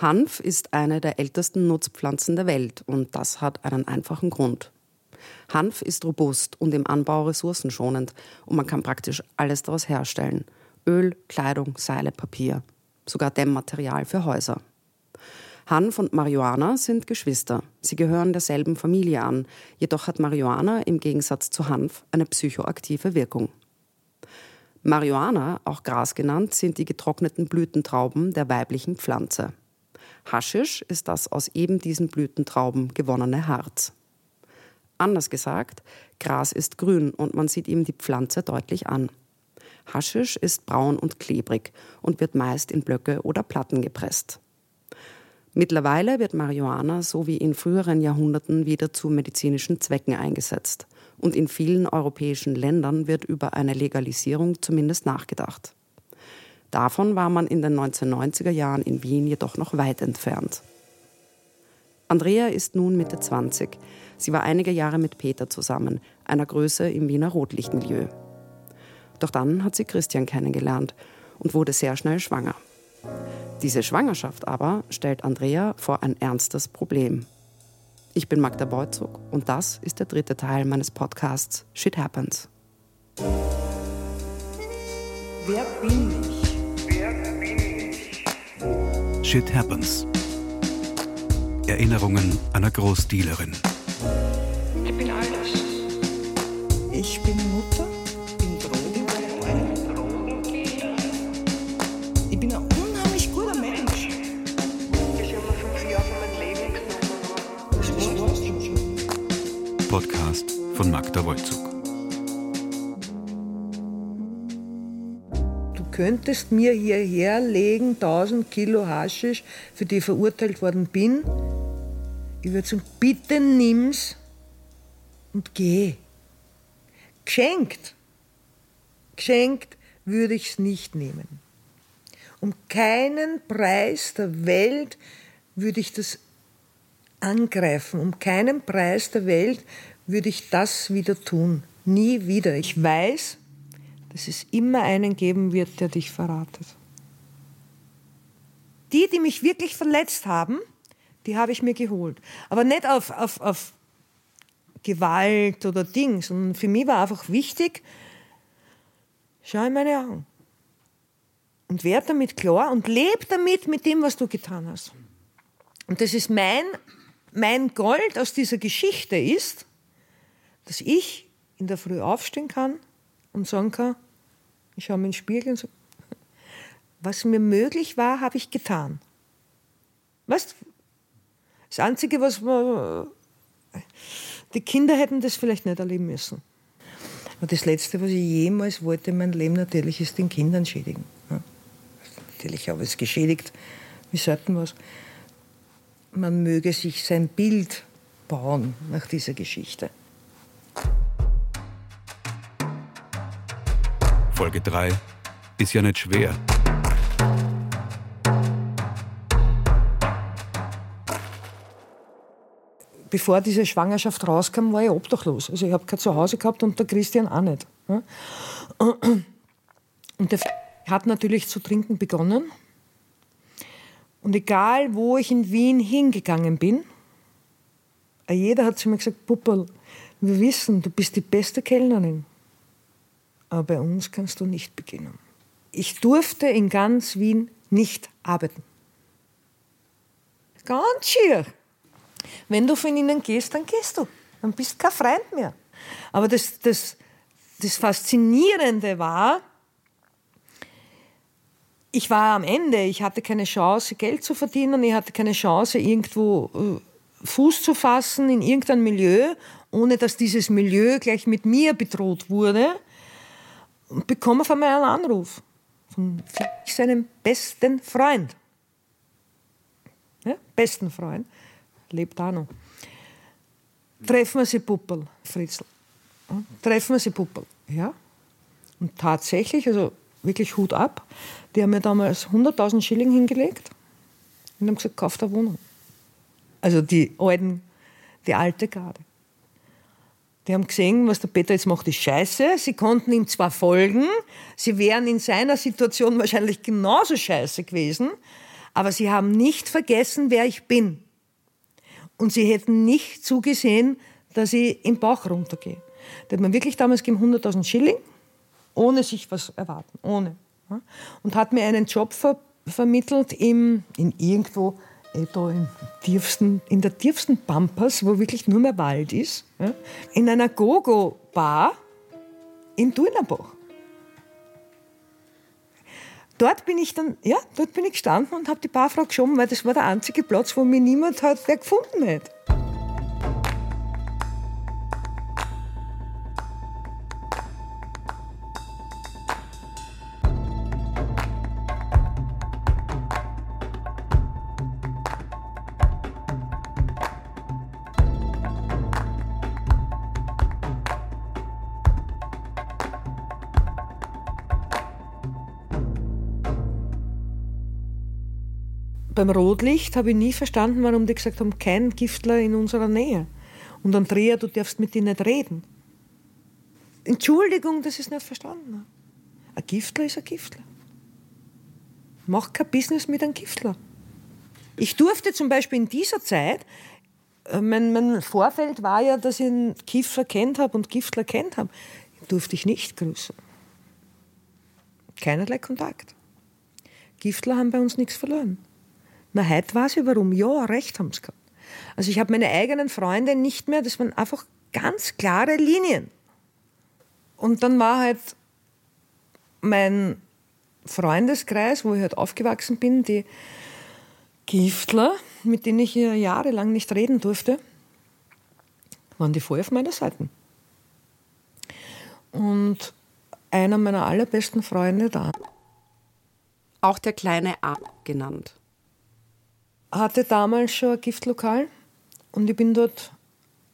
Hanf ist eine der ältesten Nutzpflanzen der Welt und das hat einen einfachen Grund. Hanf ist robust und im Anbau ressourcenschonend und man kann praktisch alles daraus herstellen. Öl, Kleidung, Seile, Papier, sogar Dämmmaterial für Häuser. Hanf und Marihuana sind Geschwister. Sie gehören derselben Familie an, jedoch hat Marihuana im Gegensatz zu Hanf eine psychoaktive Wirkung. Marihuana, auch Gras genannt, sind die getrockneten Blütentrauben der weiblichen Pflanze. Haschisch ist das aus eben diesen Blütentrauben gewonnene Harz. Anders gesagt, Gras ist grün und man sieht ihm die Pflanze deutlich an. Haschisch ist braun und klebrig und wird meist in Blöcke oder Platten gepresst. Mittlerweile wird Marihuana so wie in früheren Jahrhunderten wieder zu medizinischen Zwecken eingesetzt. Und in vielen europäischen Ländern wird über eine Legalisierung zumindest nachgedacht. Davon war man in den 1990er Jahren in Wien jedoch noch weit entfernt. Andrea ist nun Mitte 20. Sie war einige Jahre mit Peter zusammen, einer Größe im Wiener Rotlichtmilieu. Doch dann hat sie Christian kennengelernt und wurde sehr schnell schwanger. Diese Schwangerschaft aber stellt Andrea vor ein ernstes Problem. Ich bin Magda Beuzug und das ist der dritte Teil meines Podcasts Shit Happens. Wer bin ich? Shit Happens. Erinnerungen einer Großdealerin. Ich bin alles. Ich bin Mutter, bin Drogen. Ich bin ein unheimlich guter Mensch. Ich habe fünf Jahre mein Leben genommen. Das war's schon. Podcast von Magda Wolzug. Könntest mir hierher legen 1000 Kilo Haschisch, für die ich verurteilt worden bin. Ich würde sagen, bitte nimm's und geh. Geschenkt. Geschenkt würde ich's nicht nehmen. Um keinen Preis der Welt würde ich das angreifen. Um keinen Preis der Welt würde ich das wieder tun. Nie wieder. Ich weiß, dass es immer einen geben wird, der dich verratet. Die, die mich wirklich verletzt haben, die habe ich mir geholt. Aber nicht auf, auf, auf Gewalt oder Ding, sondern für mich war einfach wichtig, schau in meine Augen. Und werd damit klar und leb damit mit dem, was du getan hast. Und das ist mein, mein Gold aus dieser Geschichte ist, dass ich in der Früh aufstehen kann und sagen kann, ich schaue mir in den Spiegel und so, was mir möglich war, habe ich getan. Weißt Das Einzige, was man, die Kinder hätten das vielleicht nicht erleben müssen. Und das Letzte, was ich jemals wollte in meinem Leben natürlich, ist den Kindern schädigen. Natürlich habe ich es geschädigt, wie selten was. Man möge sich sein Bild bauen nach dieser Geschichte. Folge 3 ist ja nicht schwer. Bevor diese Schwangerschaft rauskam, war ich obdachlos. Also ich habe kein Zuhause gehabt und der Christian auch nicht. Und der hat natürlich zu trinken begonnen. Und egal, wo ich in Wien hingegangen bin, jeder hat zu mir gesagt, Puppel, wir wissen, du bist die beste Kellnerin aber bei uns kannst du nicht beginnen. Ich durfte in ganz Wien nicht arbeiten. Ganz schier. Wenn du von ihnen gehst, dann gehst du. Dann bist kein Freund mehr. Aber das, das, das Faszinierende war, ich war am Ende, ich hatte keine Chance, Geld zu verdienen, ich hatte keine Chance, irgendwo äh, Fuß zu fassen in irgendein Milieu, ohne dass dieses Milieu gleich mit mir bedroht wurde und bekomme auf einmal einen Anruf von seinem besten Freund. Ja, besten Freund, lebt auch noch. Treffen wir sie Puppel, Fritzl. treffen wir sie Puppel. Ja. Und tatsächlich, also wirklich Hut ab, die haben mir damals 100.000 Schilling hingelegt und haben gesagt, kauf eine Wohnung. Also die alten, die alte Garde. Die haben gesehen, was der Peter jetzt macht, ist scheiße. Sie konnten ihm zwar folgen, sie wären in seiner Situation wahrscheinlich genauso scheiße gewesen, Aber sie haben nicht vergessen, wer ich bin. Und sie hätten nicht zugesehen, dass ich im Bauch runtergehe. Da hat man wirklich damals gegeben 100.000 Schilling, ohne sich was erwarten, ohne. Und hat mir einen Job ver vermittelt im, in irgendwo äh, da im tiefsten, in der tiefsten Pampas, wo wirklich nur mehr Wald ist, in einer Gogo-Bar in Durnerbach. Dort bin ich dann, ja, dort bin ich gestanden und habe die Barfrau geschoben, weil das war der einzige Platz, wo mir niemand hat, wer gefunden hätte. Beim Rotlicht habe ich nie verstanden, warum die gesagt haben, kein Giftler in unserer Nähe. Und Andrea, du darfst mit ihnen nicht reden. Entschuldigung, das ist nicht verstanden. Ein Giftler ist ein Giftler. Mach kein Business mit einem Giftler. Ich durfte zum Beispiel in dieser Zeit, äh, mein, mein Vorfeld war ja, dass ich einen Kiffer kennt habe und Giftler kennt habe, durfte ich nicht grüßen. Keinerlei Kontakt. Giftler haben bei uns nichts verloren. Na, heute weiß ich warum. Ja, recht haben sie gehabt. Also ich habe meine eigenen Freunde nicht mehr, das waren einfach ganz klare Linien. Und dann war halt mein Freundeskreis, wo ich halt aufgewachsen bin, die Giftler, mit denen ich hier jahrelang nicht reden durfte, waren die voll auf meiner Seite. Und einer meiner allerbesten Freunde da. Auch der kleine A genannt hatte damals schon ein Giftlokal und ich bin dort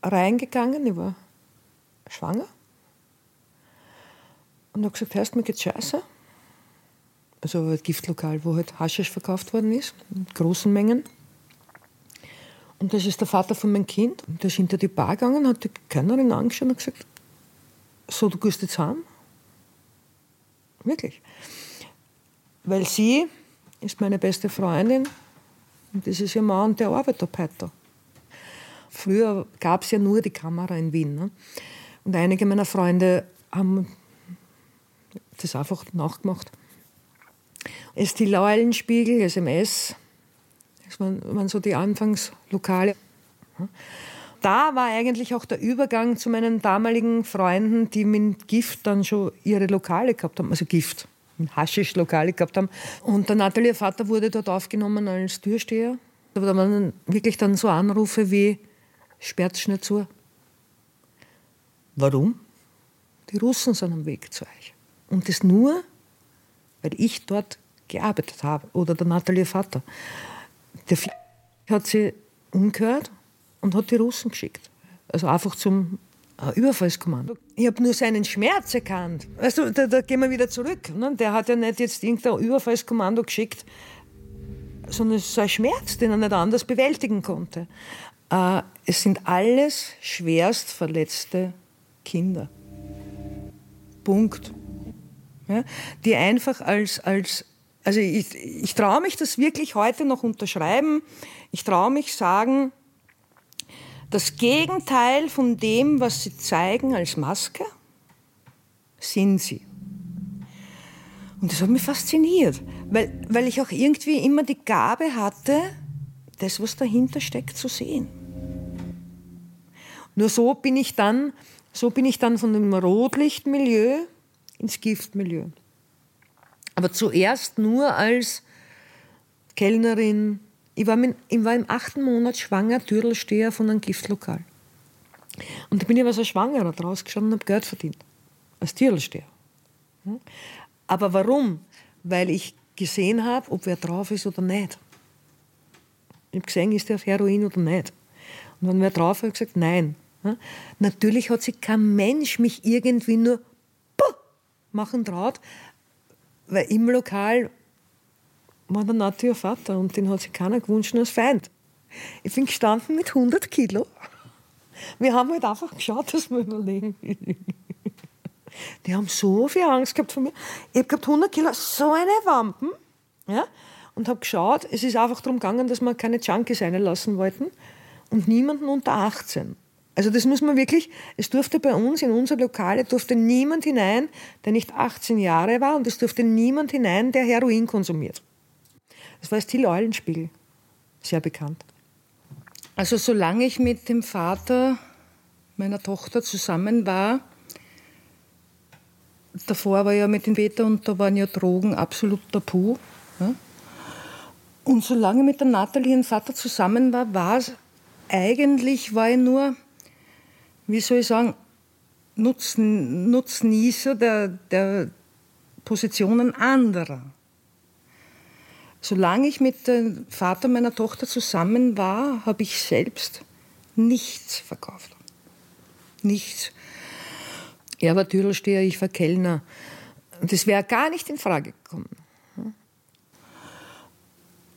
reingegangen, ich war schwanger. Und habe gesagt, hörst mir geht's scheiße. Also ein Giftlokal, wo halt Haschisch verkauft worden ist, in großen Mengen. Und das ist der Vater von meinem Kind. Und der ist hinter die Bar gegangen, hat die Kellnerin angeschaut und gesagt, so, du gehst jetzt heim? Wirklich. Weil sie ist meine beste Freundin und das ist ihr Mann, der arbeitet heute. Früher gab es ja nur die Kamera in Wien. Ne? Und einige meiner Freunde haben das einfach nachgemacht. Es die Eulenspiegel, SMS, das waren, waren so die Anfangslokale. Da war eigentlich auch der Übergang zu meinen damaligen Freunden, die mit Gift dann schon ihre Lokale gehabt haben, also Gift. Haschisch-Lokale gehabt haben. Und der Nathalie Vater wurde dort aufgenommen als Türsteher. Da waren wirklich dann so Anrufe wie, sperrt schnell zu. Warum? Die Russen sind am Weg zu euch. Und das nur, weil ich dort gearbeitet habe oder der Nathalie Vater. Der hat sie umgehört und hat die Russen geschickt. Also einfach zum Überfallskommando. Ich habe nur seinen Schmerz erkannt. Weißt du, da, da gehen wir wieder zurück. Ne? Der hat ja nicht jetzt irgendein Überfallskommando geschickt, sondern es ist ein Schmerz, den er nicht anders bewältigen konnte. Äh, es sind alles schwerst verletzte Kinder. Punkt. Ja? Die einfach als, als also ich, ich traue mich das wirklich heute noch unterschreiben. Ich traue mich sagen, das Gegenteil von dem, was sie zeigen als Maske, sind sie. Und das hat mich fasziniert, weil, weil ich auch irgendwie immer die Gabe hatte, das, was dahinter steckt, zu sehen. Nur so bin ich dann, so bin ich dann von dem Rotlichtmilieu ins Giftmilieu. Aber zuerst nur als Kellnerin, ich war, mit, ich war im achten Monat schwanger, Türdelsteher von einem Giftlokal. Und da bin ich aber so schwanger draus gestanden und habe Geld verdient. Als Türdelsteher. Hm? Aber warum? Weil ich gesehen habe, ob wer drauf ist oder nicht. Ich habe gesehen, ist der auf Heroin oder nicht. Und wenn wer drauf ist, ich gesagt, nein. Hm? Natürlich hat sich kein Mensch mich irgendwie nur machen traut, weil im Lokal war der Nati ihr Vater und den hat sich keiner gewünscht als Feind. Ich bin gestanden mit 100 Kilo. Wir haben halt einfach geschaut, dass wir überlegen. Die haben so viel Angst gehabt von mir. Ich habe gehabt 100 Kilo, so eine Wampen. Ja? und habe geschaut, es ist einfach darum gegangen, dass wir keine Junkies reinlassen wollten und niemanden unter 18. Also das muss man wirklich, es durfte bei uns in unser Lokale durfte niemand hinein, der nicht 18 Jahre war und es durfte niemand hinein, der Heroin konsumiert. Das war das Till Eulenspiegel, sehr bekannt. Also solange ich mit dem Vater meiner Tochter zusammen war, davor war ja mit dem Peter und da waren ja Drogen absolut tabu. Ja? Und solange mit der Nathalie ihren Vater zusammen war, war es eigentlich, war ich nur wie soll ich sagen, Nutznießer der, der Positionen anderer. Solange ich mit dem Vater meiner Tochter zusammen war, habe ich selbst nichts verkauft. Nichts. Er war Türsteher, ich war Kellner. Das wäre gar nicht in Frage gekommen.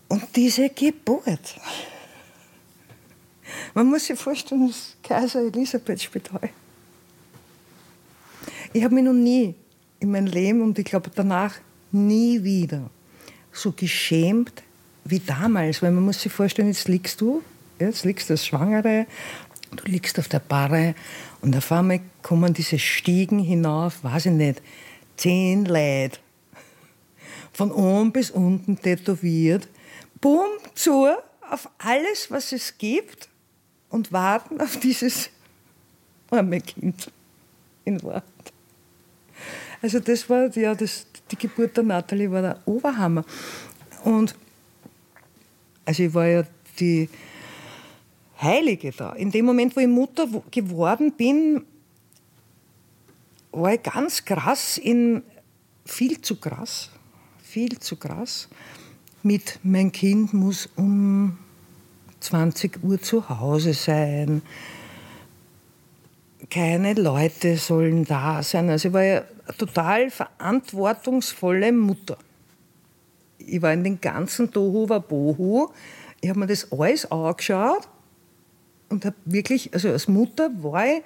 Und diese Geburt. Man muss sich vorstellen, das Kaiser Elisabeth Spital. Ich habe mich noch nie in meinem Leben und ich glaube danach nie wieder so geschämt wie damals, weil man muss sich vorstellen, jetzt liegst du, jetzt liegst du als Schwangere, du liegst auf der Barre und auf einmal kommen diese Stiegen hinauf, weiß ich nicht, zehn Leute, von oben bis unten tätowiert, bumm, zu, auf alles, was es gibt und warten auf dieses arme Kind in Wahrheit. Also das war ja das, die Geburt der Natalie war der Oberhammer. Und also ich war ja die Heilige da. In dem Moment, wo ich Mutter geworden bin, war ich ganz krass in viel zu krass, viel zu krass mit mein Kind muss um 20 Uhr zu Hause sein. Keine Leute sollen da sein. Also ich war ja eine total verantwortungsvolle Mutter. Ich war in den ganzen Tohu Bohu. Ich habe mir das alles angeschaut und habe wirklich, also als Mutter war ich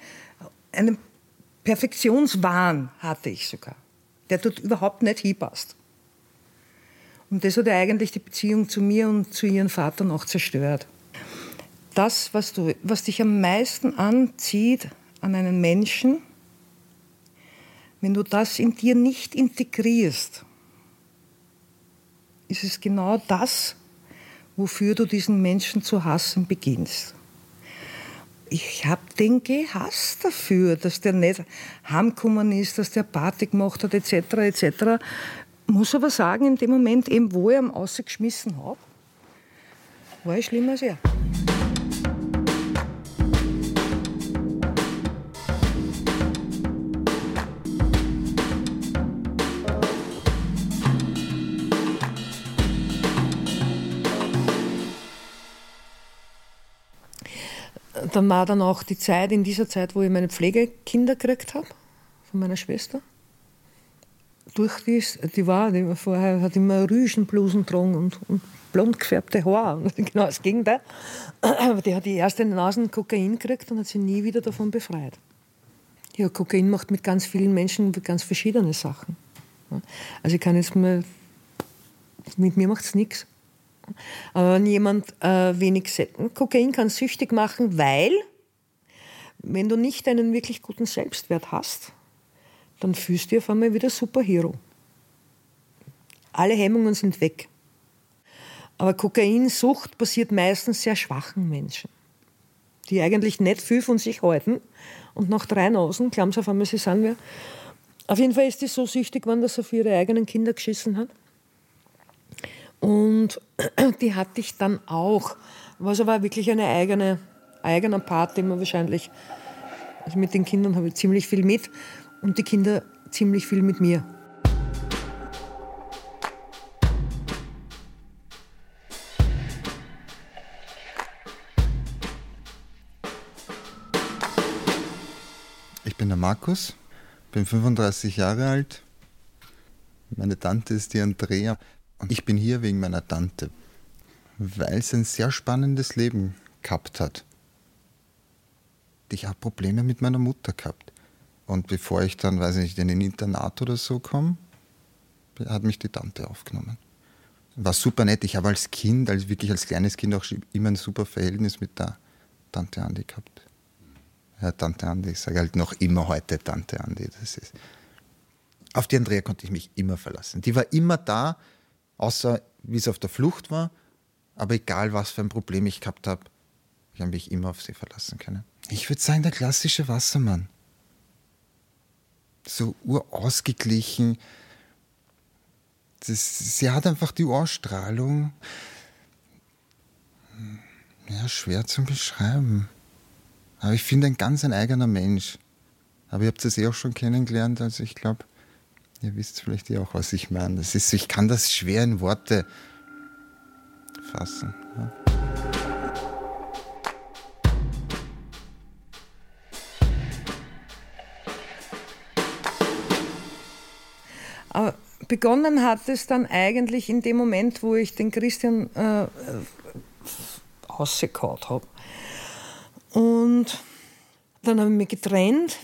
einen Perfektionswahn hatte ich sogar, der dort überhaupt nicht hinpasst. Und das hat ja eigentlich die Beziehung zu mir und zu ihrem Vater noch zerstört das, was, du, was dich am meisten anzieht an einen Menschen, wenn du das in dir nicht integrierst, ist es genau das, wofür du diesen Menschen zu hassen beginnst. Ich habe den Gehass dafür, dass der nicht heimgekommen ist, dass der Party gemacht hat, etc., etc. Muss aber sagen, in dem Moment, eben, wo ich ihn rausgeschmissen habe, war ich schlimmer als er. Dann war dann auch die Zeit, in dieser Zeit, wo ich meine Pflegekinder gekriegt habe, von meiner Schwester. Durch die, die war, die vorher hat immer Rüschenblusen getragen und, und blond gefärbte Haare. genau das Gegenteil. Aber die hat die erste Nasen Kokain gekriegt und hat sie nie wieder davon befreit. Ja, Kokain macht mit ganz vielen Menschen ganz verschiedene Sachen. Also ich kann jetzt mal, mit mir macht es nichts. Aber wenn jemand äh, wenig Kokain kann süchtig machen, weil, wenn du nicht einen wirklich guten Selbstwert hast, dann fühlst du dich auf einmal wieder Superhero. Alle Hemmungen sind weg. Aber Kokainsucht passiert meistens sehr schwachen Menschen, die eigentlich nicht viel von sich halten und nach drei Nasen glauben sie auf einmal, sie sind wir. Auf jeden Fall ist die so süchtig dass er für ihre eigenen Kinder geschissen hat. Und die hatte ich dann auch. Was aber wirklich eine eigene, eigene Part, man wahrscheinlich, also mit den Kindern habe ich ziemlich viel mit und die Kinder ziemlich viel mit mir. Ich bin der Markus, bin 35 Jahre alt. Meine Tante ist die Andrea. Ich bin hier wegen meiner Tante, weil sie ein sehr spannendes Leben gehabt hat. Ich habe Probleme mit meiner Mutter gehabt. Und bevor ich dann, weiß ich nicht, in ein Internat oder so komme, hat mich die Tante aufgenommen. war super nett. Ich habe als Kind, als wirklich als kleines Kind auch immer ein super Verhältnis mit der Tante Andi gehabt. Ja, Tante Andi, ich sage halt noch immer heute Tante Andi. Das ist, auf die Andrea konnte ich mich immer verlassen. Die war immer da, außer wie es auf der Flucht war. Aber egal, was für ein Problem ich gehabt habe, ich habe mich immer auf sie verlassen können. Ich würde sagen, der klassische Wassermann. So urausgeglichen. Das, sie hat einfach die Ohrstrahlung. Ja, schwer zu beschreiben. Aber ich finde ein ganz ein eigener Mensch. Aber ihr habt es eh auch schon kennengelernt, also ich glaube, ihr wisst vielleicht eh auch, was ich meine. Das ist, ich kann das schwer in Worte fassen. Ja. Aber begonnen hat es dann eigentlich in dem Moment, wo ich den Christian äh, ausgekaut habe. Und dann habe ich mich getrennt.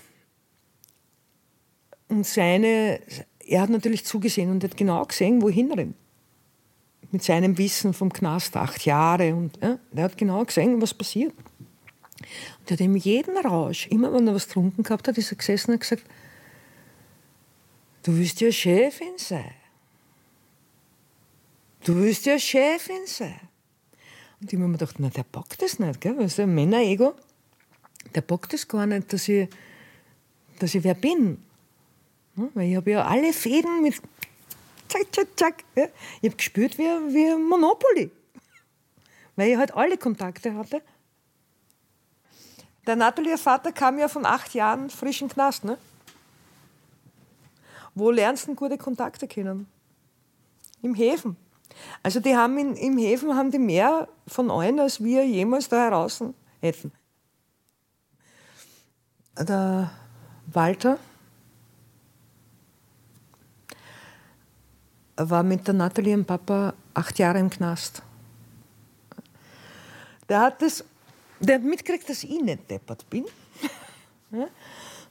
Und seine, er hat natürlich zugesehen und hat genau gesehen, wohin rennt. Mit seinem Wissen vom Knast, acht Jahre. Und ja, er hat genau gesehen, was passiert. Und er hat ihm jeden Rausch, immer wenn er was getrunken gehabt hat, ist er gesessen und gesagt, du willst ja Chefin sein. Du willst ja Chefin sein. Und ich habe mir gedacht, na, der packt das nicht, gell? Weißt du, Männer-Ego, der packt das gar nicht, dass ich, dass ich wer bin. Weil ich habe ja alle Fäden mit zack, zack, zack. Ja? Ich habe gespürt wie, wie Monopoly. Weil ich halt alle Kontakte hatte. Der Natalie Vater kam ja von acht Jahren frischen Knast. Ne? Wo lernst du gute Kontakte kennen? Im Häfen. Also die haben in, im Häfen haben die mehr von allen, als wir jemals da heraus hätten. Der Walter war mit der Natalie und Papa acht Jahre im Knast. Der hat das, der hat mitgekriegt, dass ich nicht deppert bin.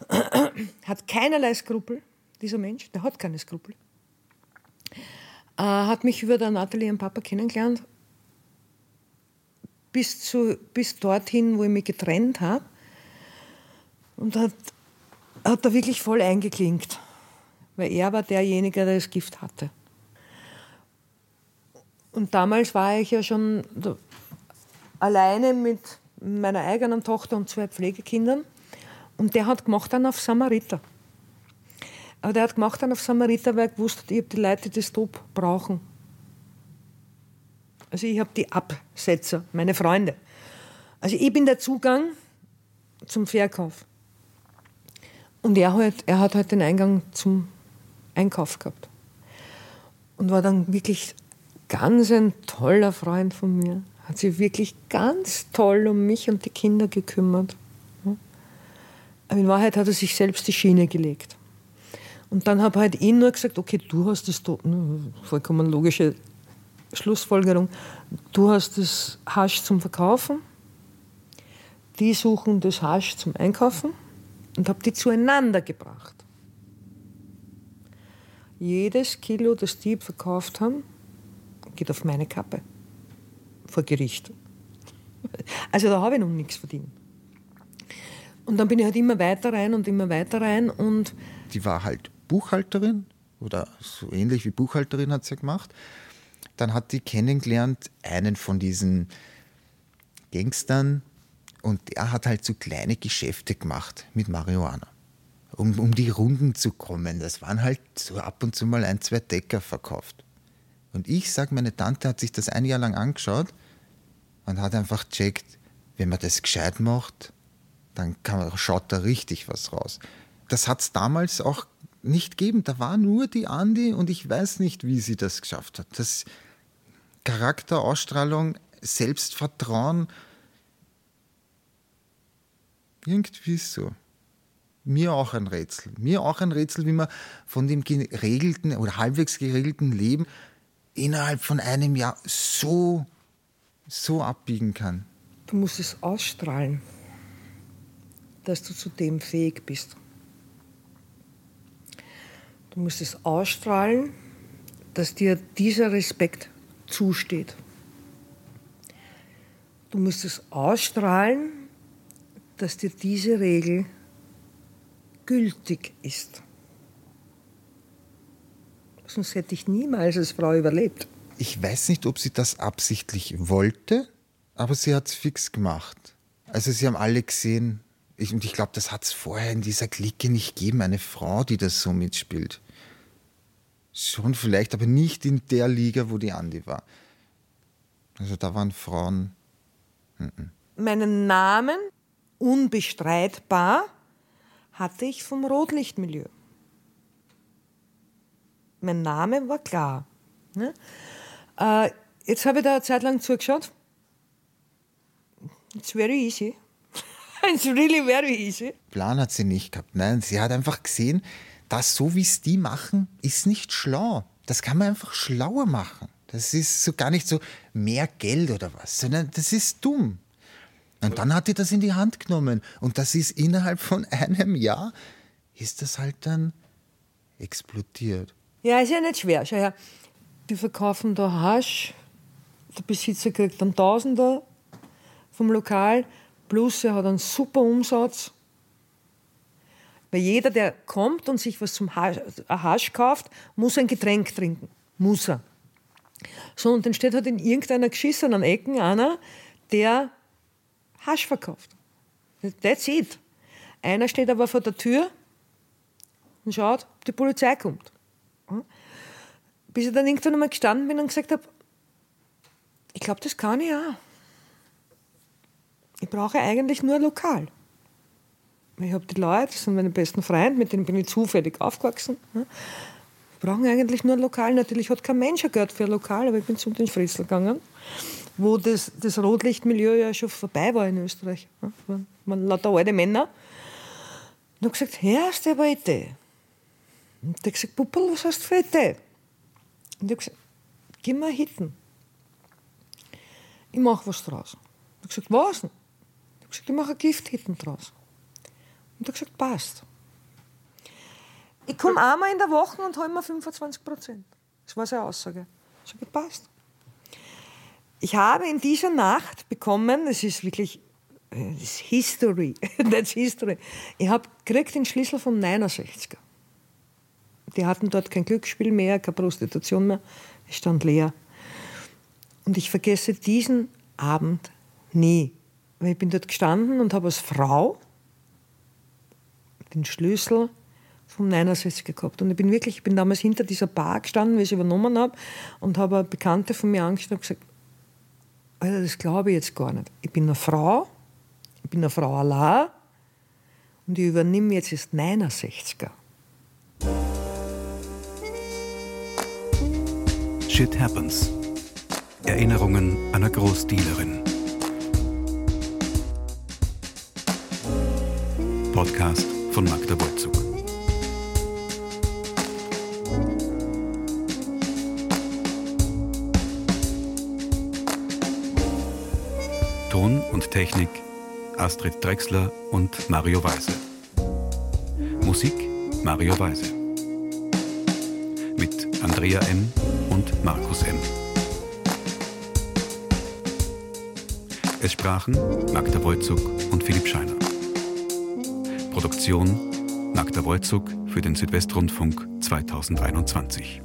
hat keinerlei Skrupel, dieser Mensch, der hat keine Skrupel. Äh, hat mich über der Natalie und Papa kennengelernt, bis, zu, bis dorthin, wo ich mich getrennt habe. Und hat, hat da wirklich voll eingeklinkt, weil er war derjenige, der das Gift hatte. Und damals war ich ja schon alleine mit meiner eigenen Tochter und zwei Pflegekindern. Und der hat gemacht dann auf Samariter. Aber der hat gemacht dann auf Samariter, weil er gewusst hat, ich habe die Leute, die das Top brauchen. Also ich habe die Absetzer, meine Freunde. Also ich bin der Zugang zum Verkauf. Und er, halt, er hat halt den Eingang zum Einkauf gehabt. Und war dann wirklich ganz ein toller Freund von mir. Hat sich wirklich ganz toll um mich und die Kinder gekümmert. Aber in Wahrheit hat er sich selbst die Schiene gelegt. Und dann habe halt ich nur gesagt, okay, du hast das, vollkommen logische Schlussfolgerung, du hast das Hasch zum Verkaufen, die suchen das Hasch zum Einkaufen und habe die zueinander gebracht. Jedes Kilo, das die verkauft haben, geht auf meine Kappe. Vor Gericht. Also da habe ich noch nichts verdient. Und dann bin ich halt immer weiter rein und immer weiter rein und. Die war halt Buchhalterin oder so ähnlich wie Buchhalterin hat sie gemacht. Dann hat die kennengelernt einen von diesen Gangstern und der hat halt so kleine Geschäfte gemacht mit Marihuana. Um, um die Runden zu kommen. Das waren halt so ab und zu mal ein, zwei Decker verkauft. Und ich sage, meine Tante hat sich das ein Jahr lang angeschaut und hat einfach checkt, wenn man das gescheit macht, dann kann, schaut da richtig was raus. Das hat es damals auch nicht gegeben. Da war nur die Andi und ich weiß nicht, wie sie das geschafft hat. Das Charakter, Ausstrahlung, Selbstvertrauen, irgendwie so. Mir auch ein Rätsel. Mir auch ein Rätsel, wie man von dem geregelten oder halbwegs geregelten Leben innerhalb von einem Jahr so, so abbiegen kann. Du musst es ausstrahlen, dass du zu dem fähig bist. Du musst es ausstrahlen, dass dir dieser Respekt zusteht. Du musst es ausstrahlen, dass dir diese Regel gültig ist. Sonst hätte ich niemals als Frau überlebt. Ich weiß nicht, ob sie das absichtlich wollte, aber sie hat es fix gemacht. Also sie haben alle gesehen, ich, und ich glaube, das hat es vorher in dieser Clique nicht gegeben, eine Frau, die das so mitspielt. Schon vielleicht, aber nicht in der Liga, wo die Andi war. Also da waren Frauen. Mhm. Meinen Namen, unbestreitbar, hatte ich vom Rotlichtmilieu. Mein Name war klar. Ne? Äh, jetzt habe ich da eine Zeit lang zugeschaut. It's very easy. It's really very easy. Plan hat sie nicht gehabt. Nein, sie hat einfach gesehen, dass so wie es die machen, ist nicht schlau. Das kann man einfach schlauer machen. Das ist so gar nicht so mehr Geld oder was, sondern das ist dumm. Und dann hat die das in die Hand genommen. Und das ist innerhalb von einem Jahr, ist das halt dann explodiert. Ja, ist ja nicht schwer. Schau her, die verkaufen da Hasch, der Besitzer kriegt dann Tausender vom Lokal, plus er hat einen super Umsatz. Weil jeder, der kommt und sich was zum Hasch, Hasch kauft, muss ein Getränk trinken. Muss er. So, und dann steht halt in irgendeiner geschissenen Ecken einer, der Hasch verkauft. That's it. Einer steht aber vor der Tür und schaut, die Polizei kommt. Bis ich dann irgendwann einmal gestanden bin und gesagt habe, ich glaube, das kann ich auch. Ich brauche eigentlich nur lokal. Ich habe die Leute, das sind meine besten Freunde, mit denen bin ich zufällig aufgewachsen. Wir brauchen eigentlich nur lokal. Natürlich hat kein Mensch gehört für lokal, aber ich bin zu den Friesel gegangen, wo das, das Rotlichtmilieu ja schon vorbei war in Österreich. Man, man lauter alte Männer. Und habe gesagt, hast du aber Idee? Und der gesagt, Puppel, was hast du für Idee? Und ich habe gesagt, gib mir Hitten. Ich mache was draus. Ich habe gesagt, was denn? Ich habe gesagt, ich mache Gifthitten draus. Und er hat gesagt, passt. Ich komme einmal in der Woche und hole mir 25 Prozent. Das war seine Aussage. Ich habe passt. Ich habe in dieser Nacht bekommen, das ist wirklich äh, das ist History, that's History. Ich habe gekriegt den Schlüssel vom 69er. Die hatten dort kein Glücksspiel mehr, keine Prostitution mehr. Es stand leer. Und ich vergesse diesen Abend nie. Weil ich bin dort gestanden und habe als Frau den Schlüssel vom 69 gehabt. Und ich bin wirklich, ich bin damals hinter dieser Bar gestanden, wie ich es übernommen habe, und habe eine Bekannte von mir angeschaut und gesagt, Alter, das glaube ich jetzt gar nicht. Ich bin eine Frau, ich bin eine Frau allein und ich übernehme jetzt das 69er. Shit Happens. Erinnerungen einer Großdealerin. Podcast von Magda Wolzug. Ton und Technik Astrid Drexler und Mario Weise. Musik Mario Weise. Mit Andrea M. und Markus M. Es sprachen Magda Wolzug und Philipp Scheiner. Produktion Magda Wolzug für den Südwestrundfunk 2021.